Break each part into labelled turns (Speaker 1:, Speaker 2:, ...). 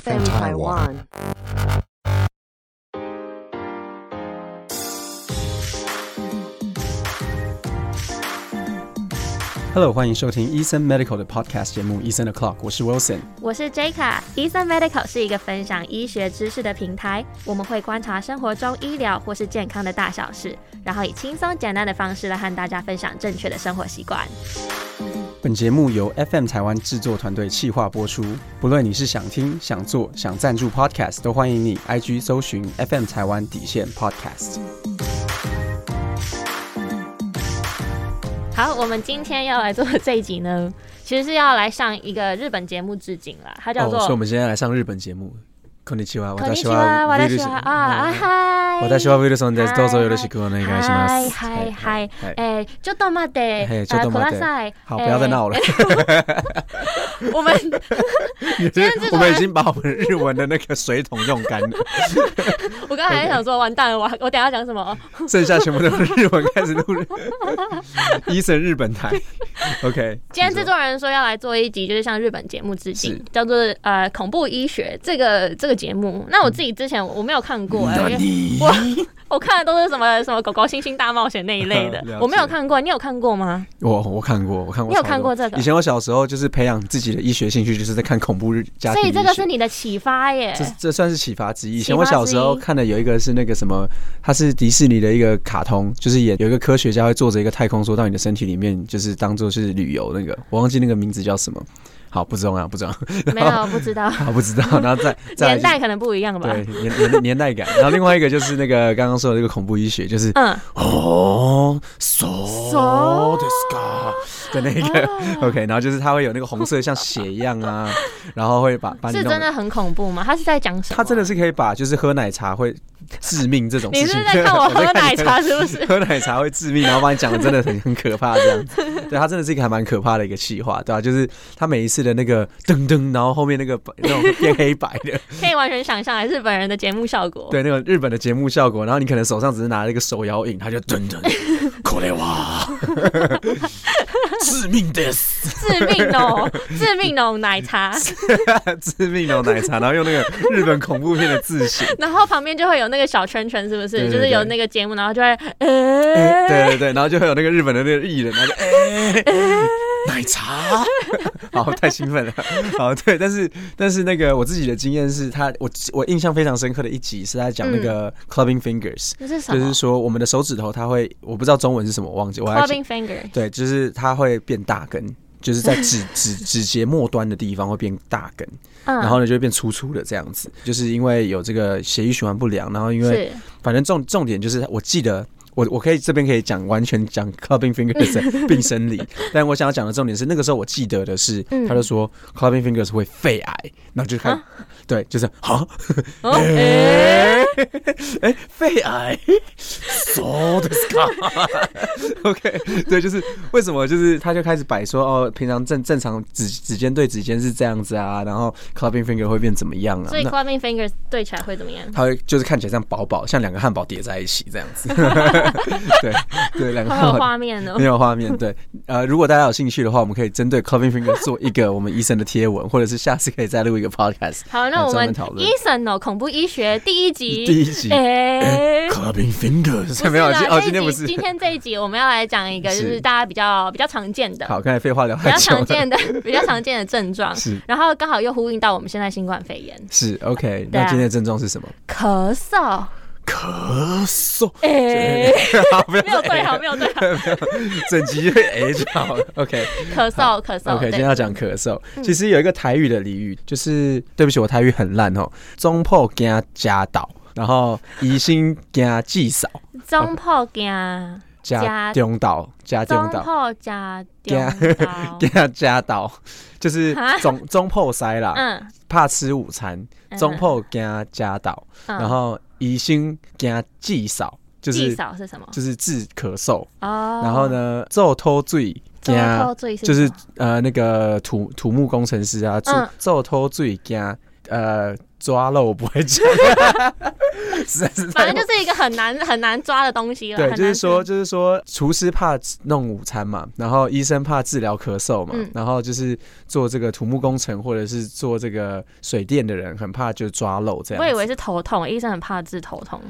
Speaker 1: FM Taiwan.
Speaker 2: Hello，欢迎收听医生 Medical 的 Podcast 节目《医生的 Clock》，我是 Wilson。
Speaker 3: 我是 J 卡，医生 Medical 是一个分享医学知识的平台。我们会观察生活中医疗或是健康的大小事，然后以轻松简单的方式来和大家分享正确的生活习惯。
Speaker 2: 本节目由 FM 台湾制作团队企划播出。不论你是想听、想做、想赞助 Podcast，都欢迎你 IG 搜寻 FM 台湾底线 Podcast。
Speaker 3: 好，我们今天要来做的这一集呢，其实是要来上一个日本节目致敬啦，它叫做
Speaker 2: 哦，所以我们今天来上日本节目。こんにちは、私
Speaker 3: 私は啊啊嗨，
Speaker 2: 私はウィルソンです。どうぞよろしくお願いしま
Speaker 3: 嗨
Speaker 2: す。
Speaker 3: 嗨嗨
Speaker 2: はい，
Speaker 3: 哎，ちょっと待って，
Speaker 2: 嘿ちょっと待って。
Speaker 3: ください。
Speaker 2: 好，不要再闹了。
Speaker 3: 哎我们天
Speaker 2: 我们已经把我们日文的那个水桶用干了，
Speaker 3: 我刚才还想说，完蛋了，我我等一下讲什么？
Speaker 2: 剩下全部都是日文开始录了。医生日本台，OK。
Speaker 3: 今天制作人说要来做一集，就是向日本节目致敬，叫做呃恐怖医学这个这个节目。那我自己之前我没有看过、欸，我我看的都是什么什么狗狗星星大冒险那一类的，我没有看过。你有看过吗？
Speaker 2: 我我看过，我看过。
Speaker 3: 你有看过这个
Speaker 2: 以前我小时候就是培养自己的医学兴趣，就是在看恐怖日家庭。
Speaker 3: 所以这个是你的启发耶。
Speaker 2: 这这算是启发之一。以前我小时候看的有一个是那个什么，它是迪士尼的一个卡通，就是演有一个科学家会坐着一个太空梭到你的身体里面，就是当做是旅游那个，我忘记那个名字叫什么。好，不重要，不重要。
Speaker 3: 没有不知道，
Speaker 2: 好，不知道。然后再
Speaker 3: 年代可能不一样吧。
Speaker 2: 对年年年代感。然后另外一个就是那个刚刚说的这个恐怖医学，就是
Speaker 3: 嗯，
Speaker 2: 哦，so
Speaker 3: So
Speaker 2: this guy 的那个 OK，然后就是它会有那个红色像血一样啊，然后会把把你弄
Speaker 3: 是真的很恐怖吗？他是在讲什么？
Speaker 2: 它真的是可以把就是喝奶茶会致命这种事情。
Speaker 3: 你是在看我喝奶茶
Speaker 2: 是？
Speaker 3: 是不是？
Speaker 2: 喝奶茶会致命，然后把你讲的真的很很可怕这样子。对，它真的是一个还蛮可怕的一个气话，对吧、就是它每一次的那个噔噔，然后后面那个那种变黑白的，
Speaker 3: 可以完全想象日本人的节目效果。
Speaker 2: 对，那个日本的节目效果，然后你可能手上只是拿了一个手摇饮，它就噔噔，これは 致命です，
Speaker 3: 致命哦，致命哦，奶茶。
Speaker 2: 致命哦奶茶，然后用那个日本恐怖片的字型。
Speaker 3: 然后旁边就会有那个小圈圈，是不是？就是有那个节目，然后就会，呃，
Speaker 2: 对对对，然后就会有那个日本的那个艺人，然后就哎、奶茶，好，太兴奋了，好，对，但是但是那个我自己的经验是他，我我印象非常深刻的一集是在讲那个 clubbing fingers，、就是说我们的手指头它会，我不知道中文是什么，我忘记，我还
Speaker 3: ？Clubbing fingers，。
Speaker 2: 对，就是它会变大根。就是在指 指指节末端的地方会变大根，
Speaker 3: 嗯
Speaker 2: 然后呢就会变粗粗的这样子，就是因为有这个血液循环不良，然后因为反正重重点就是，我记得我我可以这边可以讲完全讲 clubbing fingers 的 病生理，但我想要讲的重点是，那个时候我记得的是，
Speaker 3: 嗯
Speaker 2: 他就说 clubbing fingers 会肺癌，然后就开始、对，就是
Speaker 3: 好，
Speaker 2: 哎、肺癌，so 的 OK，对，就是为什么就是他就开始摆说哦，平常正正常指指尖对指尖是这样子啊，然后 clubbing finger 会变怎么样啊？
Speaker 3: 所以 Clubbing fingers 对起来会怎么样？
Speaker 2: 它会就是看起来像薄薄，像两个汉堡叠在一起这样子。对对，两个
Speaker 3: 画面哦
Speaker 2: 没。有画面。对，呃，如果大家有兴趣的话，我们可以针对 clubbing finger 做一个我们医生的贴文，或者是下次可以再录一个 podcast。
Speaker 3: 好，那我们医生哦，恐怖医学第一集，
Speaker 2: 第一集
Speaker 3: 哎。
Speaker 2: clubbing fingers
Speaker 3: 不是
Speaker 2: 没有今天不是。
Speaker 3: 今天这一集我们要来讲一个，就是是大家比较比较常见的，
Speaker 2: 好，刚才废话聊
Speaker 3: 比较。常见的、比较常见的症状，
Speaker 2: 是
Speaker 3: 然后刚好又呼应到我们现在新冠肺炎，
Speaker 2: 是 OK，那今天的症状是什么？
Speaker 3: 咳嗽，
Speaker 2: 咳嗽。
Speaker 3: 哎、
Speaker 2: 好，不要
Speaker 3: 没有对好，没有。对好，
Speaker 2: 整集会 A 就好。了。OK。
Speaker 3: 咳嗽，咳嗽
Speaker 2: OK，今天要讲咳嗽。其实有一个台语的俚语，就是对不起，我台语很烂哦。中破惊加倒，然后疑心惊记少，
Speaker 3: 中破惊，
Speaker 2: 加
Speaker 3: 加
Speaker 2: 中倒，加中
Speaker 3: 中
Speaker 2: 倒，
Speaker 3: 破加
Speaker 2: 加
Speaker 3: 中刀，
Speaker 2: 加加倒，就是中中破塞啦，
Speaker 3: 嗯，
Speaker 2: 怕吃午餐，
Speaker 3: 嗯。
Speaker 2: 中破惊加倒，
Speaker 3: 嗯。
Speaker 2: 然后疑心惊忌少，就
Speaker 3: 记
Speaker 2: 是
Speaker 3: 少是什么？
Speaker 2: 就是治咳嗽。
Speaker 3: 哦，
Speaker 2: 然后？呢，做偷
Speaker 3: 罪
Speaker 2: 就是呃那个土土木工程师啊，咒
Speaker 3: 嗯
Speaker 2: 咒偷罪惊呃抓漏我不会讲，实在是
Speaker 3: 反正就是一个很难很难抓的东西了。
Speaker 2: 对，就是说，就是说，厨师怕弄午餐嘛，然后医生怕治疗咳嗽嘛，
Speaker 3: 嗯
Speaker 2: 然后就是做这个土木工程或者是做这个水电的人，很怕就抓漏这样。
Speaker 3: 我以为是头痛，医生很怕治头痛，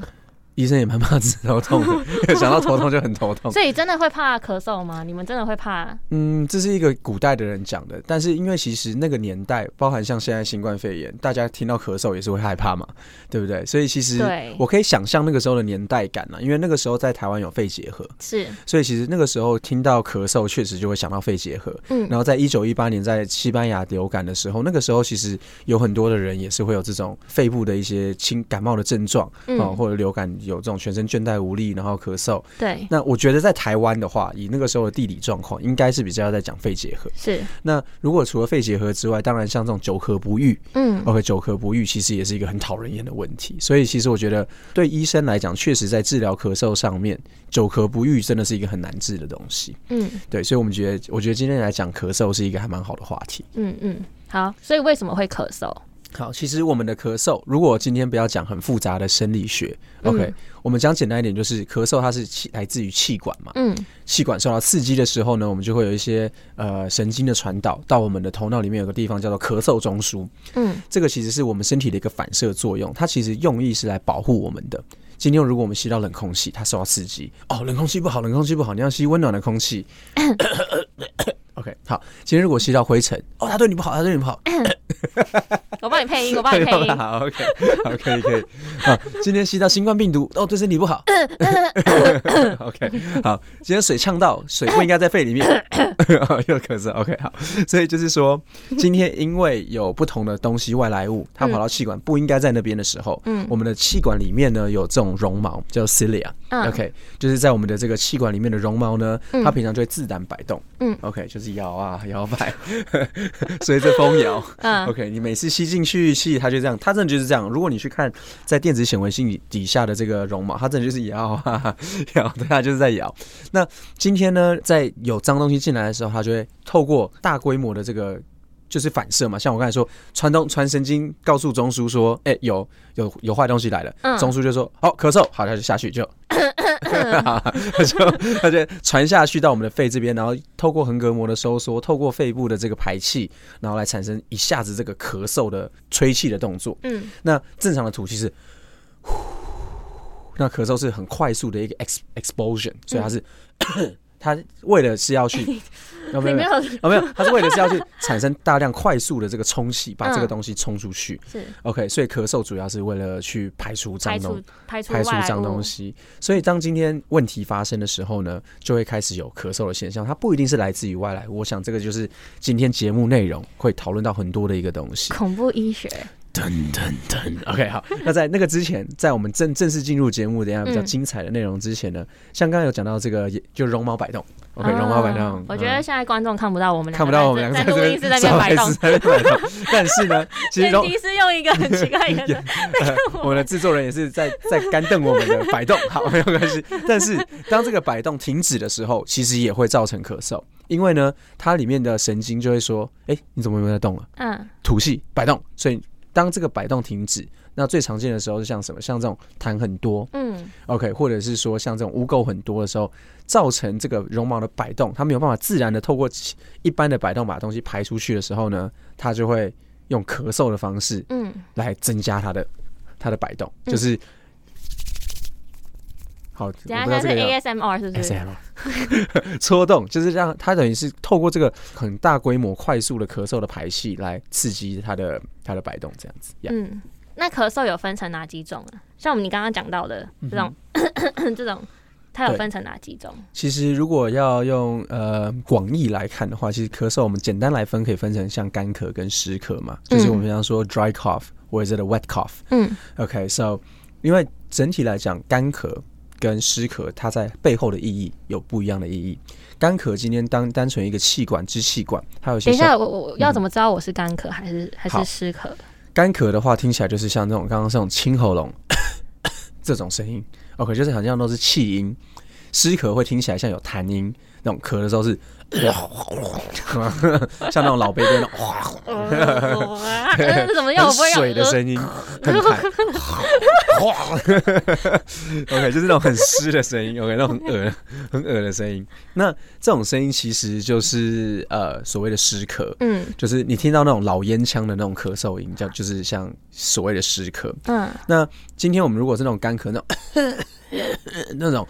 Speaker 2: 医生也蛮怕治头痛的，想到头痛就很头痛。
Speaker 3: 所以真的会怕咳嗽吗？你们真的会怕？
Speaker 2: 嗯，这是一个古代的人讲的，但是因为其实那个年代，包含像现在新冠肺炎，大家听到咳嗽也是会害怕嘛，对不对？所以其实我可以想象那个时候的年代感啊，因为那个时候在台湾有肺结核，
Speaker 3: 是，
Speaker 2: 所以其实那个时候听到咳嗽，确实就会想到肺结核。
Speaker 3: 嗯
Speaker 2: 然后在一九一八年在西班牙流感的时候，那个时候其实有很多的人也是会有这种肺部的一些轻感冒的症状啊、
Speaker 3: 嗯
Speaker 2: 或者流感有这种全身倦怠无力，然后咳嗽。
Speaker 3: 对，
Speaker 2: 那我觉得在台湾的话，以那个时候的地理状况，应该是比较在讲肺结核。
Speaker 3: 是，
Speaker 2: 那如果除了肺结核之外，当然像这种久咳不愈
Speaker 3: 嗯
Speaker 2: ，，OK，久咳不愈其实也是一个很讨人厌的问题。所以其实我觉得对医生来讲，确实在治疗咳嗽上面，久咳不愈真的是一个很难治的东西。
Speaker 3: 嗯
Speaker 2: 对，所以我们觉得，我觉得今天来讲咳嗽是一个还蛮好的话题。
Speaker 3: 嗯嗯，好，所以为什么会咳嗽？
Speaker 2: 好，其实我们的咳嗽，如果今天不要讲很复杂的生理学，OK，、
Speaker 3: 嗯
Speaker 2: 我们讲简单一点，就是咳嗽它是气来自于气管嘛，
Speaker 3: 嗯。
Speaker 2: 气管受到刺激的时候呢，我们就会有一些呃神经的传导到我们的头脑里面有个地方叫做咳嗽中枢，
Speaker 3: 嗯。
Speaker 2: 这个其实是我们身体的一个反射作用，它其实用意是来保护我们的。今天如果我们吸到冷空气，它受到刺激，哦，冷空气不好，冷空气不好，你要吸温暖的空气。OK，好，今天如果吸到灰尘，哦，他对你不好，他对你不好，
Speaker 3: 我帮你配音，我帮你配音。
Speaker 2: 好，OK，好，可以可以。好，今天吸到新冠病毒，哦，对身体不好。OK，好，今天水呛到，水不应该在肺里面，又咳嗽。OK，好，所以就是说，今天因为有不同的东西外来物，它跑到气管不应该在那边的时候，
Speaker 3: 嗯
Speaker 2: 我们的气管里面呢有这种绒毛叫 cilia。
Speaker 3: 嗯
Speaker 2: OK，就是在我们的这个气管里面的绒毛呢，
Speaker 3: 嗯
Speaker 2: 它平常就会自然摆动。
Speaker 3: 嗯
Speaker 2: ，OK，就是摇啊摇摆，随着风摇。
Speaker 3: 嗯
Speaker 2: OK，你每次吸进去气，它就这样，它真的就是这样。如果你去看在电子显微镜底下的这个绒毛，它真的就是摇啊摇，对，它就是在摇。那今天呢，在有脏东西进来的时候，它就会透过大规模的这个。就是反射嘛，像我刚才说，传东传神经告诉中枢说，哎、有有有坏东西来了，
Speaker 3: 嗯。
Speaker 2: 中枢就说，好、咳嗽，好，他就下去 就，他就传下去到我们的肺这边，然后透过横膈膜的收缩，透过肺部的这个排气，然后来产生一下子这个咳嗽的吹气的动作。
Speaker 3: 嗯。
Speaker 2: 那正常的吐气是，呼那咳嗽是很快速的一个 ex exposure，所以它是、它为了是要去，哦没有没有
Speaker 3: 没有
Speaker 2: 哦没有，它是为了是要去产生大量快速的这个冲洗，把这个
Speaker 3: 嗯
Speaker 2: 东西冲出去。
Speaker 3: 是
Speaker 2: OK，所以咳嗽主要是为了去排除脏东
Speaker 3: 除排除
Speaker 2: 脏东。西。所以当今天问题发生的时候呢，就会开始有咳嗽的现象。它不一定是来自于外来，我想这个就是今天节目内容会讨论到很多的一个东西。
Speaker 3: 恐怖医学，
Speaker 2: 噔噔噔，OK，好。那在那个之前，在我们正正式进入节目等一下比较
Speaker 3: 嗯
Speaker 2: 精彩的内容之前呢，像刚刚有讲到这个，也就绒毛摆动，OK，
Speaker 3: 啊
Speaker 2: 绒毛摆动。
Speaker 3: 我觉得
Speaker 2: 嗯
Speaker 3: 现在观众看不到我们两个
Speaker 2: 看不到我们两个在这
Speaker 3: 在在录音室在那边摆动，
Speaker 2: 在那边摆动，但是呢，其实绒
Speaker 3: 剪辑师用一个很奇怪的眼神，
Speaker 2: 我们的制作人也是在在干瞪我们的摆动，好没有关系。但是当这个摆动停止的时候，其实也会造成咳嗽，因为呢，它里面的神经就会说：“哎、你怎么没有在动了？
Speaker 3: 嗯
Speaker 2: 吐气摆动。”所以当这个摆动停止，那最常见的时候是像什么？像这种痰很多
Speaker 3: 嗯
Speaker 2: ，OK，或者是说像这种污垢很多的时候，造成这个绒毛的摆动，它没有办法自然的透过一般的摆动把东西排出去的时候呢，它就会用咳嗽的方式
Speaker 3: 嗯
Speaker 2: 来增加它的它的摆动，
Speaker 3: 嗯
Speaker 2: 就是、好，我
Speaker 3: 等一下现在是 ASMR 是不是
Speaker 2: ？SM 搓 动，就是让它等于是透过这个很大规模、快速的咳嗽的排气来刺激它的它的摆动，这样子。呀
Speaker 3: 嗯，那咳嗽有分成哪几种啊？像我们你刚刚讲到的这种、这种，它有分成哪几种？
Speaker 2: 其实如果要用呃广义来看的话，其实咳嗽我们简单来分可以分成像干咳跟湿咳嘛，就是我们平常说 dry cough 或者是 wet cough。
Speaker 3: 嗯
Speaker 2: OK，so、因为整体来讲，干咳跟湿咳，它在背后的意义有不一样的意义。干咳今天当单纯一个气管支气管，还有一些
Speaker 3: 等一下，我我我要怎么知道我是干咳还是还是
Speaker 2: 好
Speaker 3: 湿咳？
Speaker 2: 干咳的话，听起来就是像那种刚刚这种清喉咙 这种声音。OK，就是好像都是气音。湿咳会听起来像有痰音，那种咳的时候是，像那种老 baby 那种，
Speaker 3: 呃怎么样？我
Speaker 2: 很
Speaker 3: 不会
Speaker 2: 水的声音，很痰 OK，就是那种很湿的声音，OK，那种很恶很恶的声音。那这种声音其实就是呃所谓的湿咳，
Speaker 3: 嗯
Speaker 2: 就是你听到那种老烟枪的那种咳嗽音，叫就是像所谓的湿咳。
Speaker 3: 嗯
Speaker 2: 那今天我们如果是那种干咳，那种 那种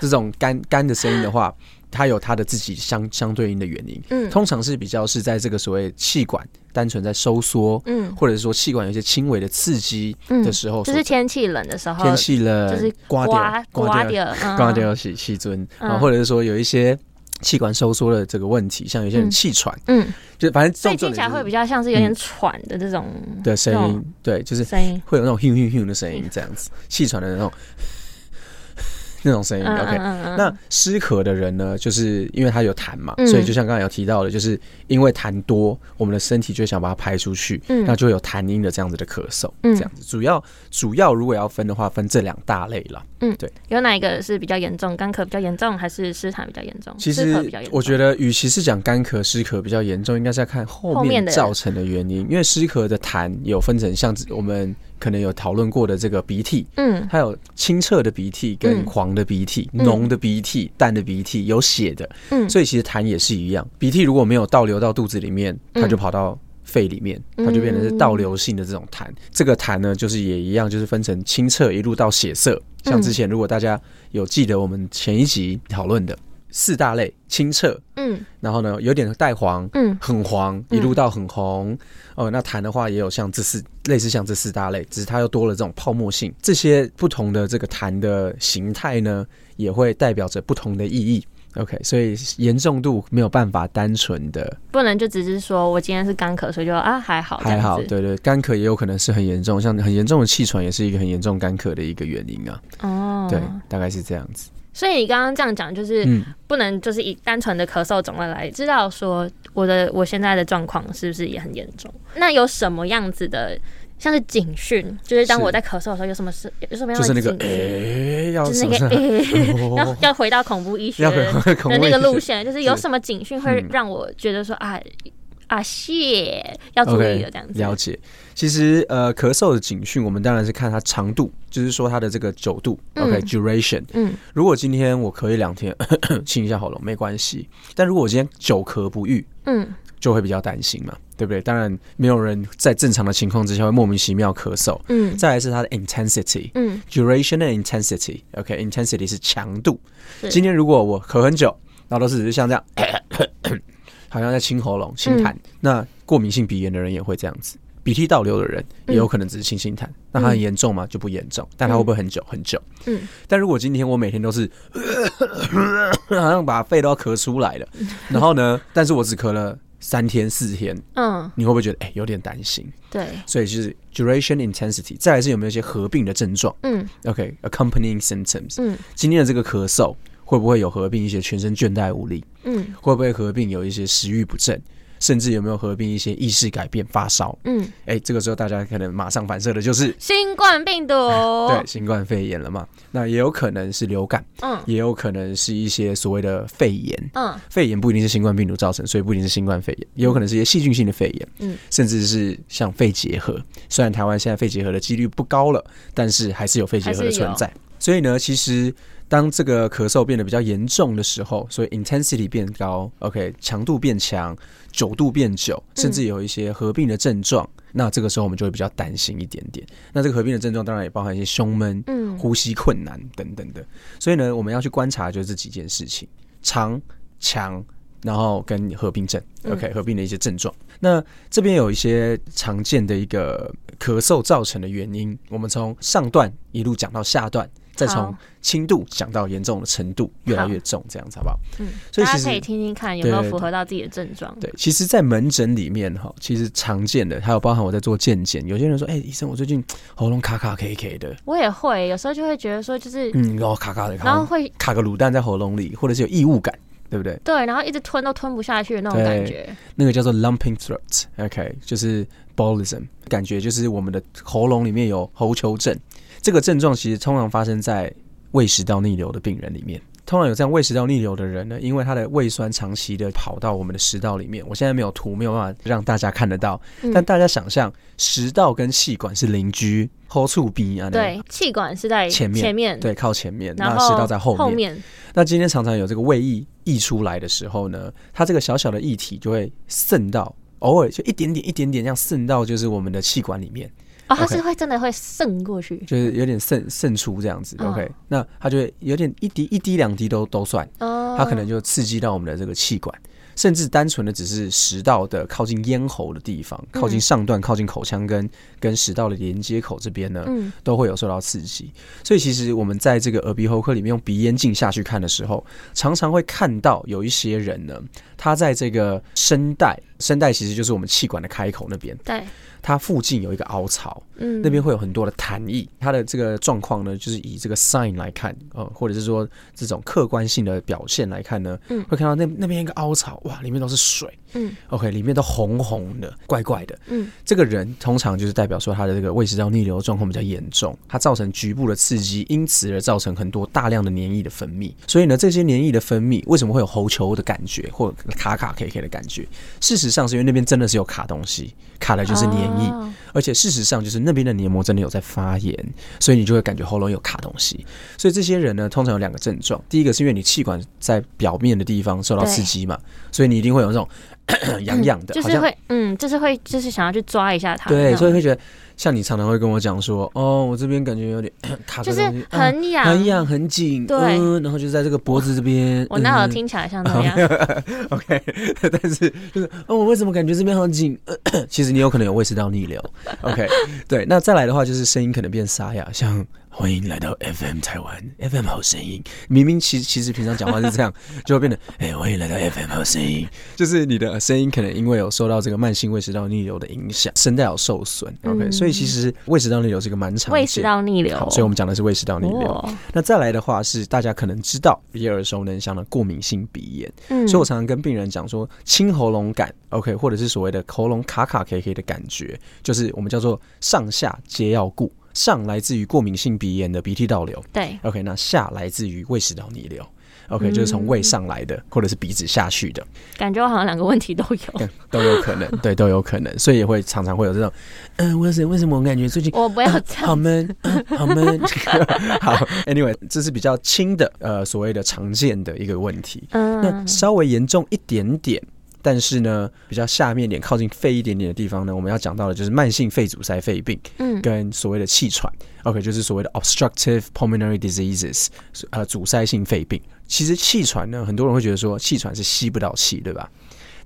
Speaker 2: 这种干干的声音的话，它有它的自己相相对应的原因。
Speaker 3: 嗯。
Speaker 2: 通常是比较是在这个所谓气管单纯在收缩，
Speaker 3: 嗯。
Speaker 2: 或者是说气管有一些轻微的刺激的时候所，
Speaker 3: 就是天气冷的时候，
Speaker 2: 天气冷，
Speaker 3: 就是
Speaker 2: 刮
Speaker 3: 刮
Speaker 2: 掉掉
Speaker 3: 刮掉嗯。
Speaker 2: 刮掉细细尊。啊，
Speaker 3: 嗯
Speaker 2: 或者是说有一些气管收缩的这个问题，像有些人
Speaker 3: 嗯。
Speaker 2: 气喘，
Speaker 3: 嗯，
Speaker 2: 就反正
Speaker 3: 所以听起来会比
Speaker 2: 较
Speaker 3: 较像是有点喘的这种
Speaker 2: 的声音，对，就是
Speaker 3: 声音。
Speaker 2: 会有那种 “hum hum hum” 的声音，这样子气喘的那种那种声音。
Speaker 3: 嗯
Speaker 2: OK，
Speaker 3: 嗯嗯
Speaker 2: 那湿咳的人呢，就是因为他有痰嘛，
Speaker 3: 嗯
Speaker 2: 所以就像刚才有提到的，就是因为痰多，我们的身体就想把它排出去，
Speaker 3: 嗯
Speaker 2: 那就会有痰音的这样子的咳嗽，
Speaker 3: 嗯
Speaker 2: 这样子。主要主要如果要分的话，分这两大类了。
Speaker 3: 嗯，对有哪一个是比较严重？干咳比较严重，还是湿痰比较严重？
Speaker 2: 其实我觉得，与其是讲干咳、湿咳比较严重，应该是要看后
Speaker 3: 面
Speaker 2: 造成的原因。因为湿咳的痰有分成像我们可能有讨论过的这个鼻涕，
Speaker 3: 嗯
Speaker 2: 它有清澈的鼻涕跟
Speaker 3: 嗯
Speaker 2: 黄的鼻涕、
Speaker 3: 嗯
Speaker 2: 浓的鼻涕、淡的鼻涕，有血的。
Speaker 3: 嗯，
Speaker 2: 所以其实痰也是一样，鼻涕如果没有倒流到肚子里面，
Speaker 3: 嗯
Speaker 2: 它就跑到肺里面，它就变成是倒流性的这种痰。这个痰呢，就是也一样，就是分成清澈一路到血色。像之前如果大家有记得我们前一集讨论的四大类，清澈，
Speaker 3: 嗯
Speaker 2: 然后呢有点带黄，
Speaker 3: 嗯
Speaker 2: 很黄，一路到很红。哦，那痰的话也有像这四类似像这四大类，只是它又多了这种泡沫性。这些不同的这个痰的形态呢，也会代表着不同的意义。OK，所以严重度没有办法单纯的
Speaker 3: 不能就只是说我今天是干咳，所以就啊还好，
Speaker 2: 还好，
Speaker 3: 子
Speaker 2: 对对，干咳也有可能是很严重，像很严重的气喘也是一个很严重干咳的一个原因啊。
Speaker 3: 哦，
Speaker 2: 对，大概是这样子。
Speaker 3: 所以你刚刚这样讲，就是
Speaker 2: 嗯，
Speaker 3: 不能就是以单纯的咳嗽种类来知道说我的我现在的状况是不是也很严重？那有什么样子的，像是警讯，就是当我在咳嗽的时候，有什么事，有什么样
Speaker 2: 就是那个
Speaker 3: 的警讯？就是那个诶，要
Speaker 2: 哦
Speaker 3: 要回到恐怖医学
Speaker 2: 要
Speaker 3: 的那个路线，就是有什么警讯会
Speaker 2: 嗯
Speaker 3: 让我觉得说啊啊谢要注意的这样子。
Speaker 2: 了解。其实呃，咳嗽的警讯，我们当然是看它长度，就是说它的这个久度、
Speaker 3: 嗯
Speaker 2: o k duration。
Speaker 3: 嗯
Speaker 2: 如果今天我咳一两天，清一下喉咙没关系，但如果我今天久咳不愈，
Speaker 3: 嗯
Speaker 2: 就会比较担心嘛，对不对？当然，没有人在正常的情况之下会莫名其妙咳嗽。
Speaker 3: 嗯
Speaker 2: 再来是它的 intensity。
Speaker 3: 嗯
Speaker 2: duration and intensity，OK，intensity、是强度。今天如果我咳很久，然后都是只是像这样，好像在清喉咙、清痰，
Speaker 3: 嗯
Speaker 2: 那过敏性鼻炎的人也会这样子。鼻涕倒流的人也有可能只是轻轻痰，那它很严重吗？就不严重，但它会不会很久很久？
Speaker 3: 嗯
Speaker 2: 但如果今天我每天都是，好像把肺都要咳出来了，然后呢，但是我只咳了三天四天，
Speaker 3: 嗯，
Speaker 2: 你会不会觉得哎、有点担心？
Speaker 3: 对，
Speaker 2: 所以就是 duration intensity，再来是有没有一些合并的症状
Speaker 3: 嗯
Speaker 2: ？OK，accompanying、symptoms。
Speaker 3: 嗯
Speaker 2: 今天的这个咳嗽会不会有合并一些全身倦怠无力？
Speaker 3: 嗯
Speaker 2: 会不会合并有一些食欲不振？甚至有没有合并一些意识改变、发烧？
Speaker 3: 嗯，
Speaker 2: 哎、这个时候大家可能马上反射的就是
Speaker 3: 新冠病毒，
Speaker 2: 对新冠肺炎了嘛？那也有可能是流感，
Speaker 3: 嗯
Speaker 2: 也有可能是一些所谓的肺炎。
Speaker 3: 嗯
Speaker 2: 肺炎不一定是新冠病毒造成，所以不一定是新冠肺炎，也有可能是一些细菌性的肺炎，
Speaker 3: 嗯
Speaker 2: 甚至是像肺结核。虽然台湾现在肺结核的几率不高了，但是还是有肺结核的存在。所以呢，其实当这个咳嗽变得比较严重的时候，所以 intensity 变高，OK，强度变强，久度变久，甚至有一些合并的症状。那这个时候我们就会比较担心一点点。那这个合并的症状当然也包含一些胸闷、
Speaker 3: 嗯
Speaker 2: 呼吸困难等等的。所以呢，我们要去观察就是这几件事情：长、强，然后跟合并症
Speaker 3: 嗯
Speaker 2: ，OK，合并的一些症状。那这边有一些常见的一个咳嗽造成的原因，我们从上段一路讲到下段，再从轻度讲到严重的程度越来越重，这样子好不好？
Speaker 3: 嗯，
Speaker 2: 所以其实
Speaker 3: 大家可以听听看有没有符合到自己的症状。
Speaker 2: 对，其实，在门诊里面哈，其实常见的还有包含我在做健检，有些人说，哎、医生，我最近喉咙卡卡 K K 的，
Speaker 3: 我也会，有时候就会觉得说，就是，
Speaker 2: 嗯，然后卡卡的，
Speaker 3: 然后会
Speaker 2: 卡个卤蛋在喉咙里，或者是有异物感，对不对？
Speaker 3: 对，然后一直吞都吞不下去的那种感觉。
Speaker 2: 那个叫做 lumping throat，OK，、就是 bolism，感觉就是我们的喉咙里面有喉球症。这个症状其实通常发生在胃食道逆流的病人里面，通常有这样胃食道逆流的人呢，因为他的胃酸长期的跑到我们的食道里面，我现在没有图，没有办法让大家看得到，
Speaker 3: 嗯。
Speaker 2: 但大家想象食道跟气管是邻居，后处鼻啊，
Speaker 3: 对，气管是在
Speaker 2: 前面
Speaker 3: 前面，
Speaker 2: 对，靠前面，那食道在后面。
Speaker 3: 后面，
Speaker 2: 那今天常常有这个胃液溢出来的时候呢，它这个小小的液体就会渗到，偶尔就一点点、一点点这样渗到，就是我们的气管里面，
Speaker 3: 哦，它是会真的会渗过去，
Speaker 2: 就是有点渗渗出这样子。
Speaker 3: 嗯。
Speaker 2: OK，那它就会有点一滴、一滴、两滴都都算，
Speaker 3: 哦，
Speaker 2: 它可能就刺激到我们的这个气管。甚至单纯的只是食道的靠近咽喉的地方，靠近上段、靠近口腔跟跟食道的连接口这边呢，
Speaker 3: 嗯。
Speaker 2: 都会有受到刺激。所以其实我们在这个耳鼻喉科里面用鼻咽镜下去看的时候，常常会看到有一些人呢，他在这个声带，声带其实就是我们气管的开口那边，
Speaker 3: 对，
Speaker 2: 它附近有一个凹槽，
Speaker 3: 嗯，
Speaker 2: 那边会有很多的痰液。它的这个状况呢，就是以这个 sign 来看，呃，或者是说这种客观性的表现来看呢，
Speaker 3: 嗯
Speaker 2: 会看到那那边一个凹槽，哇，里面都是水
Speaker 3: 嗯
Speaker 2: ，OK，里面都红红的，怪怪的。
Speaker 3: 嗯
Speaker 2: 这个人通常就是代表说他的这个胃食道逆流状况比较严重，它造成局部的刺激，因此而造成很多大量的黏液的分泌。所以呢，这些黏液的分泌为什么会有喉球的感觉或卡卡 K K 的感觉？事实上是因为那边真的是有卡东西，卡的就是黏液。
Speaker 3: 哦
Speaker 2: 而且事实上，就是那边的黏膜真的有在发炎，所以你就会感觉喉咙有卡东西。所以这些人呢，通常有两个症状：第一个是因为你气管在表面的地方受到刺激嘛，所以你一定会有那种 痒痒的，
Speaker 3: 就是会，嗯，就是会，就是想要去抓一下它，
Speaker 2: 对，所以
Speaker 3: 以
Speaker 2: 会觉得像你常常会跟我讲说，哦，我这边感觉有点 卡
Speaker 3: 就是很痒，
Speaker 2: 很痒很紧，
Speaker 3: 对
Speaker 2: 嗯，然后就在这个脖子这边，
Speaker 3: 我那有
Speaker 2: 嗯
Speaker 3: 听起来像那样？
Speaker 2: OK，但是就是哦，我为什么感觉这边很紧？其实你有可能有胃食道逆流。OK，对，那再来的话就是声音可能变沙哑，像欢迎来到 FM 台湾，FM 好声音。明明其其实平常讲话是这样，就会变得哎、欢迎来到 FM 好声音，就是你的声音可能因为有受到这个慢性胃食道逆流的影响，声带有受损。OK，、
Speaker 3: 嗯
Speaker 2: 所以其实胃食道逆流是一个蛮常见。
Speaker 3: 胃食道逆流
Speaker 2: 好，所以我们讲的是胃食道逆流。
Speaker 3: 哦
Speaker 2: 那再来的话是大家可能知道也耳熟能详的过敏性鼻炎。
Speaker 3: 嗯
Speaker 2: 所以我常常跟病人讲说，清喉咙感，OK，或者是所谓的喉咙卡卡 K K 的感觉，就是我们叫做上下皆要顾。上来自于过敏性鼻炎的鼻涕倒流。
Speaker 3: 对
Speaker 2: ，，OK，那下来自于胃食道逆流，OK，、
Speaker 3: 嗯
Speaker 2: 就是从胃上来的，或者是鼻子下去的，
Speaker 3: 感觉我好像两个问题都有。
Speaker 2: 嗯 都有可能，对，都有可能，所以也会常常会有这种，嗯、为什为什么我感觉最近
Speaker 3: 我不要
Speaker 2: 好闷，嗯好闷。好，Anyway，这是比较轻的，呃，所谓的常见的一个问题。那
Speaker 3: 嗯，
Speaker 2: 稍微严重一点点，但是呢，比较下面一点、靠近肺一点点的地方呢，我们要讲到的就是慢性肺阻塞肺病
Speaker 3: 嗯
Speaker 2: 跟所谓的气喘。OK，就是所谓的 obstructive pulmonary diseases，呃，阻塞性肺病。其实气喘呢，很多人会觉得说气喘是吸不到气，对吧？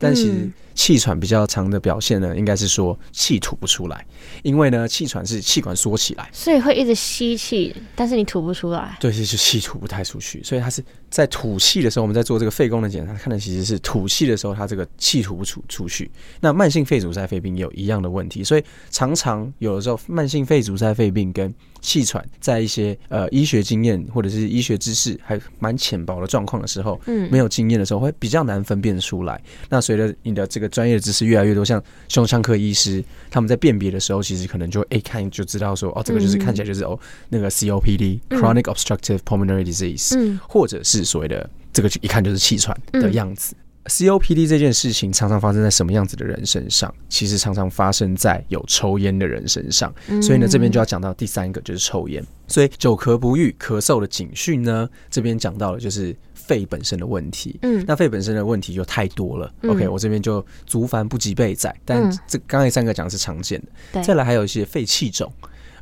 Speaker 2: 但其实
Speaker 3: 嗯。
Speaker 2: 气喘比较长的表现呢，应该是说气吐不出来，因为呢，气喘是气管缩起来，
Speaker 3: 所以会一直吸气，但是你吐不出来。
Speaker 2: 对，就是气吐不太出去，所以它是在吐气的时候，我们在做这个肺功能检查，看的其实是吐气的时候，它这个气吐不出出去。那慢性肺阻塞肺病也有一样的问题，所以常常有的时候慢性肺阻塞肺病跟气喘，在一些呃医学经验或者是医学知识还蛮浅薄的状况的时候，
Speaker 3: 嗯。
Speaker 2: 没有经验的时候，会比较难分辨出来。那随着你的这个专业知识越来越多，像胸腔科医师他们在辨别的时候，其实可能就哎、看就知道说，哦，这个就是
Speaker 3: 嗯。
Speaker 2: 看起来就是、哦那个 COPD、
Speaker 3: 嗯。
Speaker 2: chronic obstructive pulmonary disease，、
Speaker 3: 嗯。
Speaker 2: 或者是所谓的这个就一看就是气喘的样子。COPD 这件事情常常发生在什么样子的人身上？其实常常发生在有抽烟的人身上。
Speaker 3: 嗯
Speaker 2: 所以呢，这边就要讲到第三个，就是抽烟。所以久咳不愈、咳嗽的警讯呢，这边讲到了就是肺本身的问题。
Speaker 3: 嗯
Speaker 2: 那肺本身的问题就太多了。
Speaker 3: 嗯
Speaker 2: OK，我这边就足凡不及备载，但
Speaker 3: 嗯
Speaker 2: 这刚才三个讲的是常见的。
Speaker 3: 对
Speaker 2: 再来还有一些肺气肿。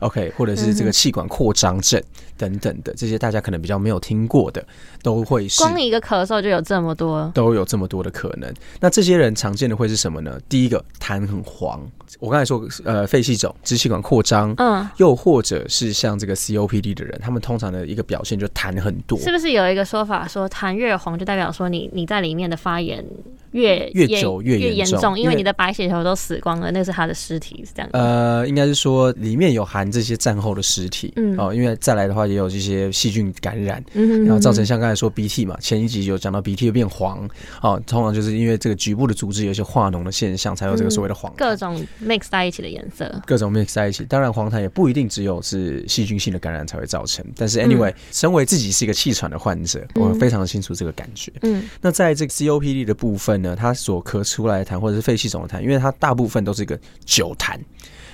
Speaker 2: OK，或者是这个气管扩张症等等的，这些大家可能比较没有听过的，都会是
Speaker 3: 光一个咳嗽就有这么多。
Speaker 2: 都有这么多的可能。那这些人常见的会是什么呢？第一个，痰很黄。我刚才说，呃，肺气肿、支气管扩张，
Speaker 3: 嗯，
Speaker 2: 又或者是像这个 COPD 的人，他们通常的一个表现就痰很多。
Speaker 3: 是不是有一个说法说痰越黄就代表说你你在里面的发炎越
Speaker 2: 越久越
Speaker 3: 越
Speaker 2: 严重
Speaker 3: 重，因
Speaker 2: 因为
Speaker 3: 为你的白血球都死光了，那是他的尸体，是这样。
Speaker 2: 呃，应该是说里面有含这些战后的尸体，
Speaker 3: 嗯
Speaker 2: 哦，因为再来的话也有这些细菌感染，
Speaker 3: 嗯
Speaker 2: 然后造成像刚才说鼻涕嘛，前一集有讲到鼻涕会变黄，哦，通常就是因为这个局部的组织有一些化脓的现象，才有这个所谓的黄痰。
Speaker 3: 各种 mix 在一起的颜色。
Speaker 2: 各种 mix 在一起，当然黄痰也不一定只有是细菌性的感染才会造成，但
Speaker 3: 嗯
Speaker 2: 是 anyway，、身为自己是一个气喘的患者，我非常的清楚这个感觉。
Speaker 3: 嗯
Speaker 2: 那在这个 COPD 的部分呢，它所咳出来的痰或者是肺气肿的痰，因为它大部分都是一个酒痰。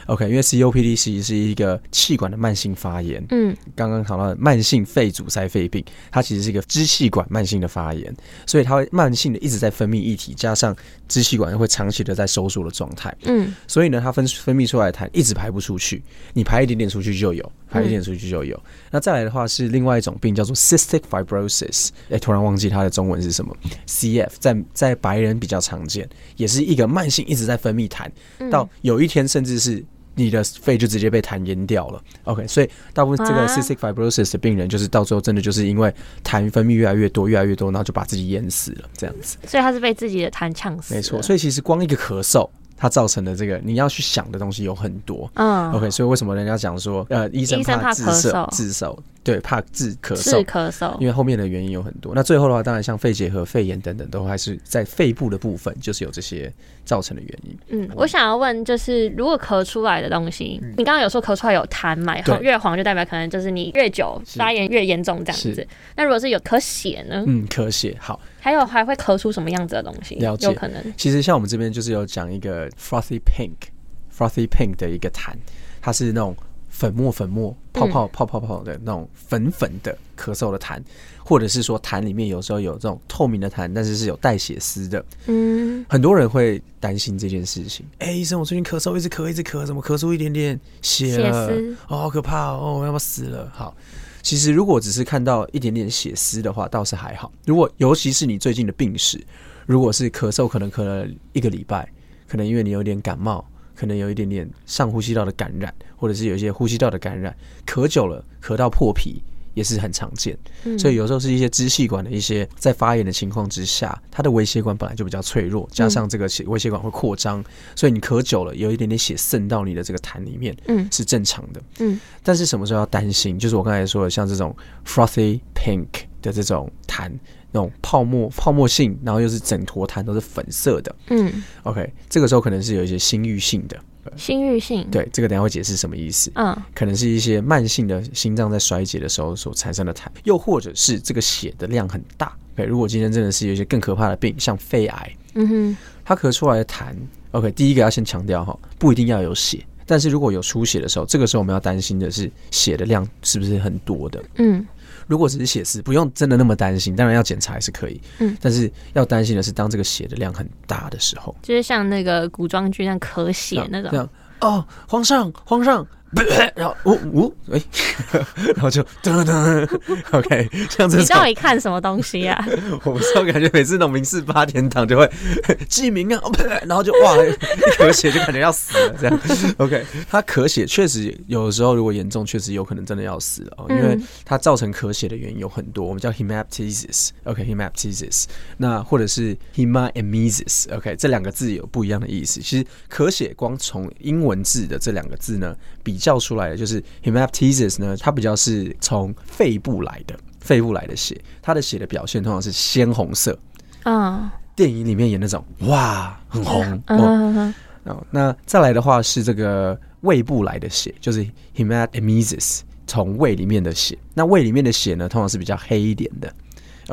Speaker 2: OK，因为 COPD 其实是一个气管的慢性发炎，
Speaker 3: 嗯。
Speaker 2: 刚刚谈到的慢性肺阻塞肺病，它其实是一个支气管慢性的发炎，所以它会慢性的一直在分泌液体，加上支气管会长期的在收缩的状态，
Speaker 3: 嗯。
Speaker 2: 所以呢，它分分泌出来的痰一直排不出去，你排一点点出去就有，排一点点出去就有。那再来的话是另外一种病叫做 cystic fibrosis，哎、突然忘记它的中文是什么，CF 在在白人比较常见，也是一个慢性一直在分泌痰，到有一天甚至是。你的肺就直接被痰淹掉了，OK，所以大部分这个
Speaker 3: 啊
Speaker 2: cystic fibrosis 的病人，就是到最后真的就是因为痰分泌越来越多，越来越多，然后就把自己淹死了，这样子。
Speaker 3: 所以他是被自己的痰呛死。
Speaker 2: 没错，所以其实光一个咳嗽，它造成的这个你要去想的东西有很多。
Speaker 3: 嗯
Speaker 2: OK，所以为什么人家讲说，呃，医生
Speaker 3: 怕
Speaker 2: 自首
Speaker 3: 咳嗽
Speaker 2: 自首，对，怕治咳
Speaker 3: 是
Speaker 2: 嗽，
Speaker 3: 咳嗽
Speaker 2: 因。为后面的原因有很多。那最后的话，当然像肺结核、肺炎等等，都还是在肺部的部分，就是有这些造成的原因。
Speaker 3: 嗯，我想要问，就是如果咳出来的东西，你刚刚有说咳出来有痰嘛，
Speaker 2: 嗯对
Speaker 3: 越黄就代表可能就是你越久
Speaker 2: 是
Speaker 3: 发炎越严重这样子。那如果是有咳血呢？
Speaker 2: 嗯，咳血好。
Speaker 3: 还有还会咳出什么样子的东西？
Speaker 2: 了解
Speaker 3: 有可能。
Speaker 2: 其实像我们这边就是有讲一个 frothy pink，frothy pink 的一个痰，它是那种粉末粉末、泡泡泡泡泡的那种粉粉的咳嗽的痰，或者是说痰里面有时候有这种透明的痰，但是是有带血丝的。
Speaker 3: 嗯
Speaker 2: 很多人会担心这件事情。哎、医生，我最近咳嗽，一直咳，一直咳，怎么咳出一点点血了？
Speaker 3: 血丝
Speaker 2: 哦，好可怕哦！哦，我要不要死了？好，其实如果只是看到一点点血丝的话，倒是还好。如果尤其是你最近的病史，如果是咳嗽，可能咳了一个礼拜，可能因为你有点感冒，可能有一点点上呼吸道的感染，或者是有一些呼吸道的感染，咳久了，咳到破皮。也是很常见，所以有时候是一些支气管的一些在发炎的情况之下，它的微血管本来就比较脆弱，加上这个血微血管会扩张，所以你咳久了，有一点点血渗到你的这个痰里面，
Speaker 3: 嗯。
Speaker 2: 是正常的。
Speaker 3: 嗯，
Speaker 2: 但是什么时候要担心？就是我刚才说的，像这种 frothy pink 的这种痰，那种泡沫泡沫性，然后又是整坨痰都是粉色的。
Speaker 3: 嗯
Speaker 2: ，OK，这个时候可能是有一些心郁性的。
Speaker 3: 心郁性。
Speaker 2: 对，这个等下会解释什么意思。
Speaker 3: 嗯
Speaker 2: 可能是一些慢性的心脏在衰竭的时候所产生的痰，又或者是这个血的量很大。对，如果今天真的是有一些更可怕的病，像肺癌，
Speaker 3: 嗯哼
Speaker 2: 它咳出来的痰，OK，第一个要先强调哈，不一定要有血，但是如果有出血的时候，这个时候我们要担心的是血的量是不是很多的。
Speaker 3: 嗯
Speaker 2: 如果只是血丝，不用真的那么担心，当然要检查也是可以，
Speaker 3: 嗯，
Speaker 2: 但是要担心的是当这个血的量很大的时候，
Speaker 3: 就是像那个古装剧那咳血那种。
Speaker 2: 这样哦，皇上，皇上。然后呜呜，哎，然后就噔噔，OK，像这种
Speaker 3: 你到，底看什么东西啊？
Speaker 2: 我不知道，感觉每次那种民事八点档就会记名啊，哦然后就哇，一咳血就感觉要死了，这样，OK，他咳血确实有的时候如果严重，确实有可能真的要死了哦，因为
Speaker 3: 嗯
Speaker 2: 它造成咳血的原因有很多，我们叫 hemoptysis，OK，hemoptysis，那或者是 hemaemesis，OK，这两个字有不一样的意思。其实咳血光从英文字的这两个字呢比较出来的，就是 hemoptysis 呢，它比较是从肺部来的，肺部来的血，它的血的表现通常是鲜红色。
Speaker 3: 嗯
Speaker 2: 电影里面演那种哇很红哦，
Speaker 3: 嗯
Speaker 2: 哦，那再来的话是这个胃部来的血，就是 hematemesis，从胃里面的血。那胃里面的血呢，通常是比较黑一点的。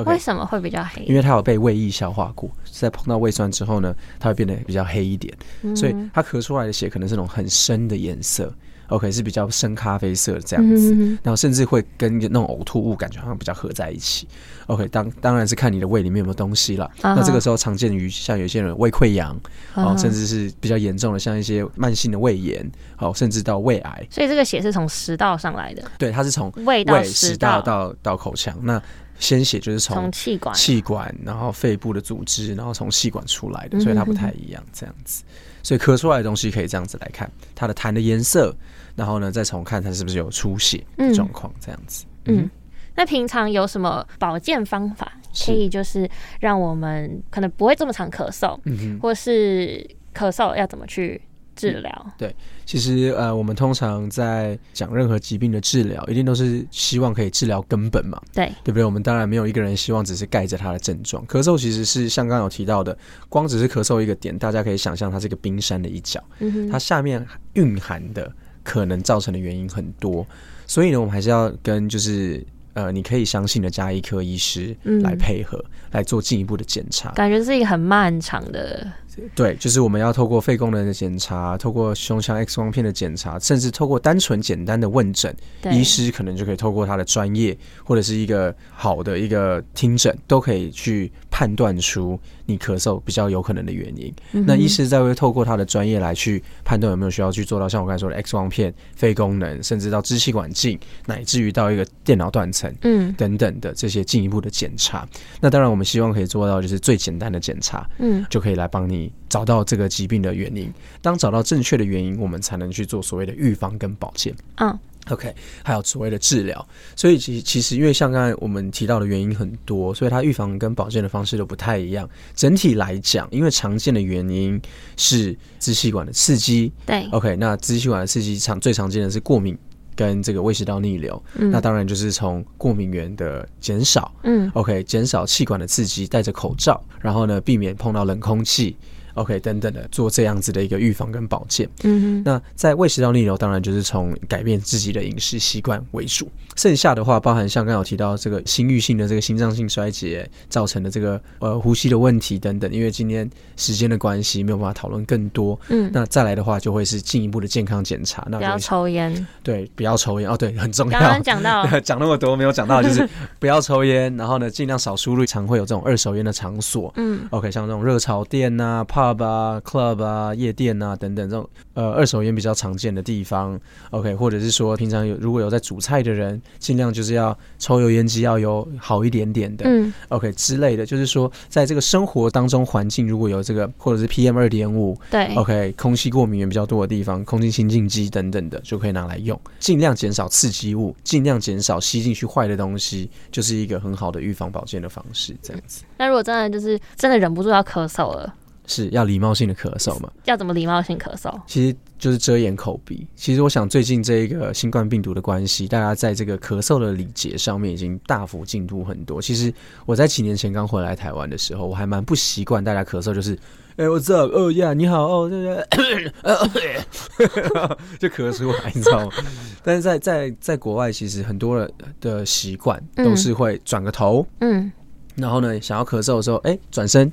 Speaker 3: 为什么会比较黑？
Speaker 2: 因为它有被胃液消化过，在碰到胃酸之后呢，它会变得比较黑一点，所以它咳出来的血可能是那种很深的颜色。OK，是比较深咖啡色的这样子，
Speaker 3: 嗯
Speaker 2: 然后甚至会跟那种呕吐物感觉好像比较合在一起。OK，当当然是看你的胃里面有没有东西了。那这个时候常见于像有些人胃溃疡，哦，甚至是比较严重的，像一些慢性的胃炎，哦，甚至到胃癌。
Speaker 3: 所以这个血是从食道上来的，
Speaker 2: 对，它是从
Speaker 3: 胃到
Speaker 2: 胃、
Speaker 3: 食
Speaker 2: 食道
Speaker 3: 道，
Speaker 2: 到到口腔。那鲜血就是从
Speaker 3: 从气管。
Speaker 2: 气管，然后肺部的组织，然后从气管出来的，
Speaker 3: 嗯
Speaker 2: 所以它不太一样，这样子。所以咳出来的东西可以这样子来看，它的痰的颜色，然后呢，再从看它是不是有出血的
Speaker 3: 嗯
Speaker 2: 状况，这样子。
Speaker 3: 嗯
Speaker 2: 嗯，
Speaker 3: 那平常有什么保健方法
Speaker 2: 是
Speaker 3: 可以就是让我们可能不会这么常咳嗽。或是咳嗽要怎么去治疗对？
Speaker 2: 其实呃，我们通常在讲任何疾病的治疗，一定都是希望可以治疗根本嘛，
Speaker 3: 对，
Speaker 2: 对不对？我们当然没有一个人希望只是盖着他的症状。咳嗽其实是像刚刚有提到的，光只是咳嗽一个点，大家可以想象它是一个冰山的一角，它下面蕴含的可能造成的原因很多，所以呢，我们还是要跟就是呃，你可以相信的加医科医师
Speaker 3: 嗯
Speaker 2: 来配合、来做进一步的检查。
Speaker 3: 感觉是一个很漫长的，
Speaker 2: 对，就是我们要透过肺功能的检查，透过胸腔 X 光片的检查，甚至透过单纯简单的问诊，医师可能就可以透过他的专业或者是一个好的一个听诊，都可以去判断出你咳嗽比较有可能的原因。
Speaker 3: 嗯
Speaker 2: 那医师再会透过他的专业来去判断有没有需要去做到像我刚才说的 X 光片、肺功能，甚至到支气管镜，乃至于到一个电脑断层。
Speaker 3: 嗯
Speaker 2: 等等的这些进一步的检查，那当然我们希望可以做到就是最简单的检查，
Speaker 3: 嗯
Speaker 2: 就可以来帮你找到这个疾病的原因。当找到正确的原因，我们才能去做所谓的预防跟保健。
Speaker 3: 嗯
Speaker 2: OK，还有所谓的治疗。所以其其实因为像刚才我们提到的原因很多，所以它预防跟保健的方式都不太一样。整体来讲，因为常见的原因是支气管的刺激。
Speaker 3: 对
Speaker 2: ，OK，那支气管的刺激常最常见的是过敏。跟这个胃食道逆流，
Speaker 3: 嗯。
Speaker 2: 那当然就是从过敏源的减少，
Speaker 3: 嗯。
Speaker 2: OK，减少气管的刺激，戴着口罩，然后呢，避免碰到冷空气，OK 等等的，做这样子的一个预防跟保健。
Speaker 3: 嗯哼，
Speaker 2: 那在胃食道逆流，当然就是从改变自己的饮食习惯为主。剩下的话，包含像刚刚有提到这个心域性的这个心脏性衰竭造成的这个呃呼吸的问题等等。因为今天时间的关系，没有办法讨论更多。
Speaker 3: 嗯，
Speaker 2: 那再来的话，就会是进一步的健康检查。那
Speaker 3: 不要抽烟。
Speaker 2: 对，不要抽烟哦，对，很重要。
Speaker 3: 刚刚讲到，
Speaker 2: 讲那么多没有讲到，就是不要抽烟，然后呢，尽量少输入常会有这种二手烟的场所。
Speaker 3: 嗯
Speaker 2: OK，像这种热潮店呐、pub 啊、club 啊、夜店啊等等这种呃二手烟比较常见的地方。OK，或者是说平常有如果有在煮菜的人，尽量就是要抽油烟机要有好一点点的。
Speaker 3: 嗯
Speaker 2: OK 之类的，就是说在这个生活当中环境如果有这个或者是 PM 二点五
Speaker 3: 对
Speaker 2: ，OK，空气过敏源比较多的地方，空气清净机等等的就可以拿来用，尽量减少刺激物，尽量减少吸进去坏的东西，就是一个很好的预防保健的方式。这样子
Speaker 3: 那如果真的就是真的忍不住要咳嗽了，
Speaker 2: 是要礼貌性的咳嗽嘛？
Speaker 3: 要怎么礼貌性咳嗽？
Speaker 2: 其实就是遮掩口鼻。其实我想最近这一个新冠病毒的关系，大家在这个咳嗽的礼节上面已经大幅进步很多。其实我在几年前刚回来台湾的时候，我还蛮不习惯大家咳嗽，就是哎、我 what's up？哦呀，你好哦，对对，就咳出来，你知道吗？但是在在在国外，其实很多人的习惯都是会转个头，
Speaker 3: 嗯，
Speaker 2: 然后呢，想要咳嗽的时候，哎、转身，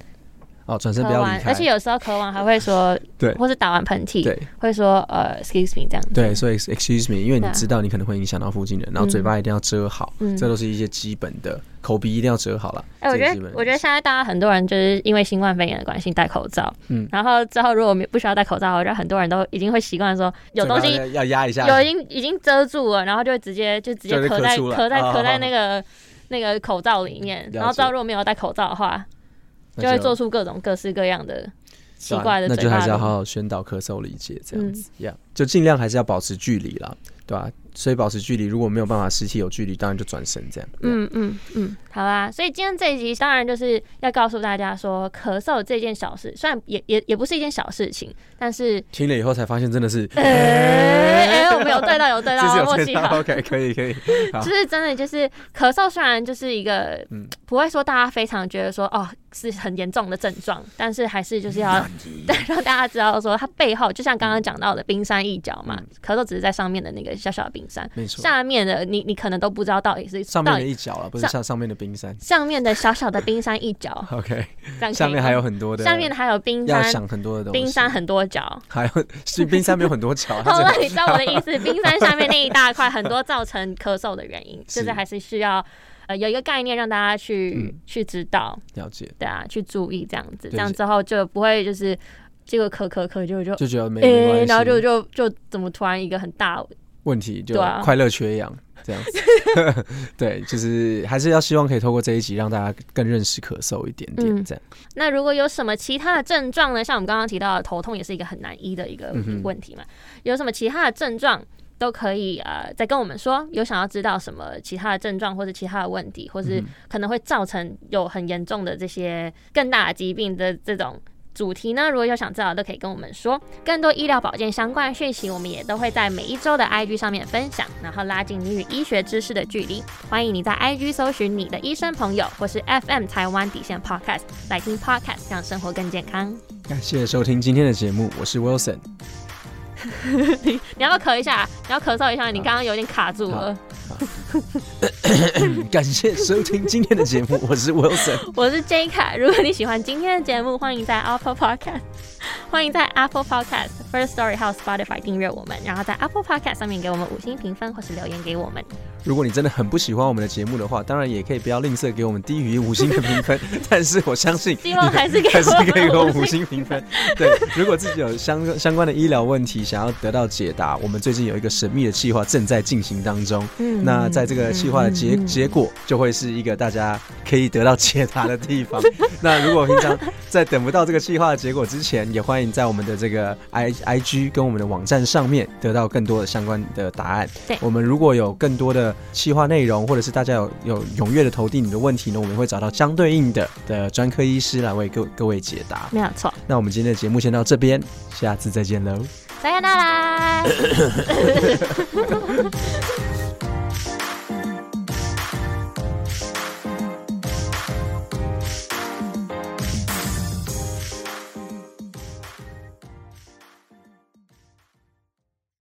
Speaker 2: 哦，转身不要离开，
Speaker 3: 而且有时候咳完还会说，
Speaker 2: 对。
Speaker 3: 或是打完喷嚏，
Speaker 2: 对。
Speaker 3: 会说呃 excuse me 这样子。
Speaker 2: 对，所以 excuse me，因为你知道你可能会影响到附近人，然后嘴巴一定要遮好，
Speaker 3: 嗯。
Speaker 2: 这都是一些基本的，口鼻一定要遮好了。
Speaker 3: 哎、我觉得我觉得现在大家很多人就是因为新冠肺炎的关系戴口罩，
Speaker 2: 嗯。
Speaker 3: 然后之后如果没不需要戴口罩，我觉得很多人都已经会习惯说有东西
Speaker 2: 要要压一下，
Speaker 3: 有已经已经遮住了，然后就会直接就直接咳在
Speaker 2: 咳
Speaker 3: 在
Speaker 2: 哦
Speaker 3: 咳在那个那个口罩里面，然后之后如果没有戴口罩的话，
Speaker 2: 那
Speaker 3: 就会做出各种各式各样的奇怪的
Speaker 2: 那就还是要好好宣导咳嗽理解这样
Speaker 3: 嗯。
Speaker 2: 子，呀、就尽量还是要保持距离啦，对吧、所以保持距离，如果没有办法实体有距离，当然就转身这样。嗯，
Speaker 3: 嗯嗯嗯，好啦，所以今天这一集当然就是要告诉大家说，咳嗽这件小事，虽然也也也不是一件小事情，但是
Speaker 2: 听了以后才发现真的是，
Speaker 3: 哎哎，我们有对到有对到，默契好。
Speaker 2: ，OK，可以可以，好。
Speaker 3: 就是真的，就是咳嗽，虽然就是一个，
Speaker 2: 嗯。
Speaker 3: 不会说大家非常觉得说哦是很严重的症状，但是还是就是要对让大家知道说它背后，就像刚刚讲到的冰山一角嘛，咳嗽只是在上面的那个小小的冰山，
Speaker 2: 没错，
Speaker 3: 下面的你你可能都不知道到底是
Speaker 2: 上面的一角了，不是
Speaker 3: 上
Speaker 2: 上上面的冰山。
Speaker 3: 上面的小小的冰山一角
Speaker 2: ，，OK，
Speaker 3: 这样
Speaker 2: 下面还有很多的，
Speaker 3: 下面还有冰山，
Speaker 2: 要想很多的东西，
Speaker 3: 冰山很多角。
Speaker 2: 还有是冰山没有很多角，它
Speaker 3: 好了，你知道我的意思，冰山下面那一大块很多造成咳嗽的原因，
Speaker 2: 是。
Speaker 3: 就是还是需要呃有一个概念让大家去、
Speaker 2: 嗯。
Speaker 3: 去知道，
Speaker 2: 了解，
Speaker 3: 对啊，去注意这样子，这样之后就不会就是这个咳咳咳就就
Speaker 2: 就觉得没
Speaker 3: 诶、
Speaker 2: 没关系，
Speaker 3: 然后就就就怎么突然一个很大
Speaker 2: 问题就快乐缺氧这样子。对，就是还是要希望可以透过这一集让大家更认识咳嗽一点点
Speaker 3: 嗯
Speaker 2: 这样。
Speaker 3: 那如果有什么其他的症状呢？像我们刚刚提到的头痛也是一个很难医的一个问题嘛，有什么其他的症状都可以呃再跟我们说，有想要知道什么其他的症状或者其他的问题，或是可能会造成有很严重的这些更大的疾病的这种。主题呢？如果有想知道的，都可以跟我们说。更多医疗保健相关的讯息，我们也都会在每一周的 IG 上面分享，然后拉近你与医学知识的距离。欢迎你在 IG 搜寻你的医生朋友，或是 FM 台湾底线 Podcast 来听 Podcast，让生活更健康。
Speaker 2: 感谢收听今天的节目，我是 Wilson。
Speaker 3: 你你要不要咳一下？你要咳嗽一下？你刚刚有点卡住了。
Speaker 2: 感谢收听今天的节目，我是 Wilson，
Speaker 3: 我是 J 卡。如果你喜欢今天的节目，欢迎在 Apple Podcast，欢迎在 Apple Podcast First Story 还有 Spotify 订阅我们，然后在 Apple Podcast 上面给我们五星评分或是留言给我们。
Speaker 2: 如果你真的很不喜欢我们的节目的话，当然也可以不要吝啬给我们低于五星的评分。但是我相信，
Speaker 3: 希望还是还
Speaker 2: 是可以给我们五星评分。对，如果自己有相相关的医疗问题想要得到解答，我们最近有一个神秘的计划正在进行当中。嗯，那在这个计划的结结果，就会是一个大家可以得到解答的地方。那如果平常在等不到这个计划的结果之前，也欢迎在我们的这个 i i g 跟我们的网站上面得到更多的相关的答案。
Speaker 3: 对，
Speaker 2: 我们如果有更多的计划内容，或者是大家有有踊跃的投递你的问题呢，我们会找到相对应的的专科医师来为各各位解答。
Speaker 3: 没有错。
Speaker 2: 那我们今天的节目先到这边，下次再见喽。
Speaker 3: 再见啦。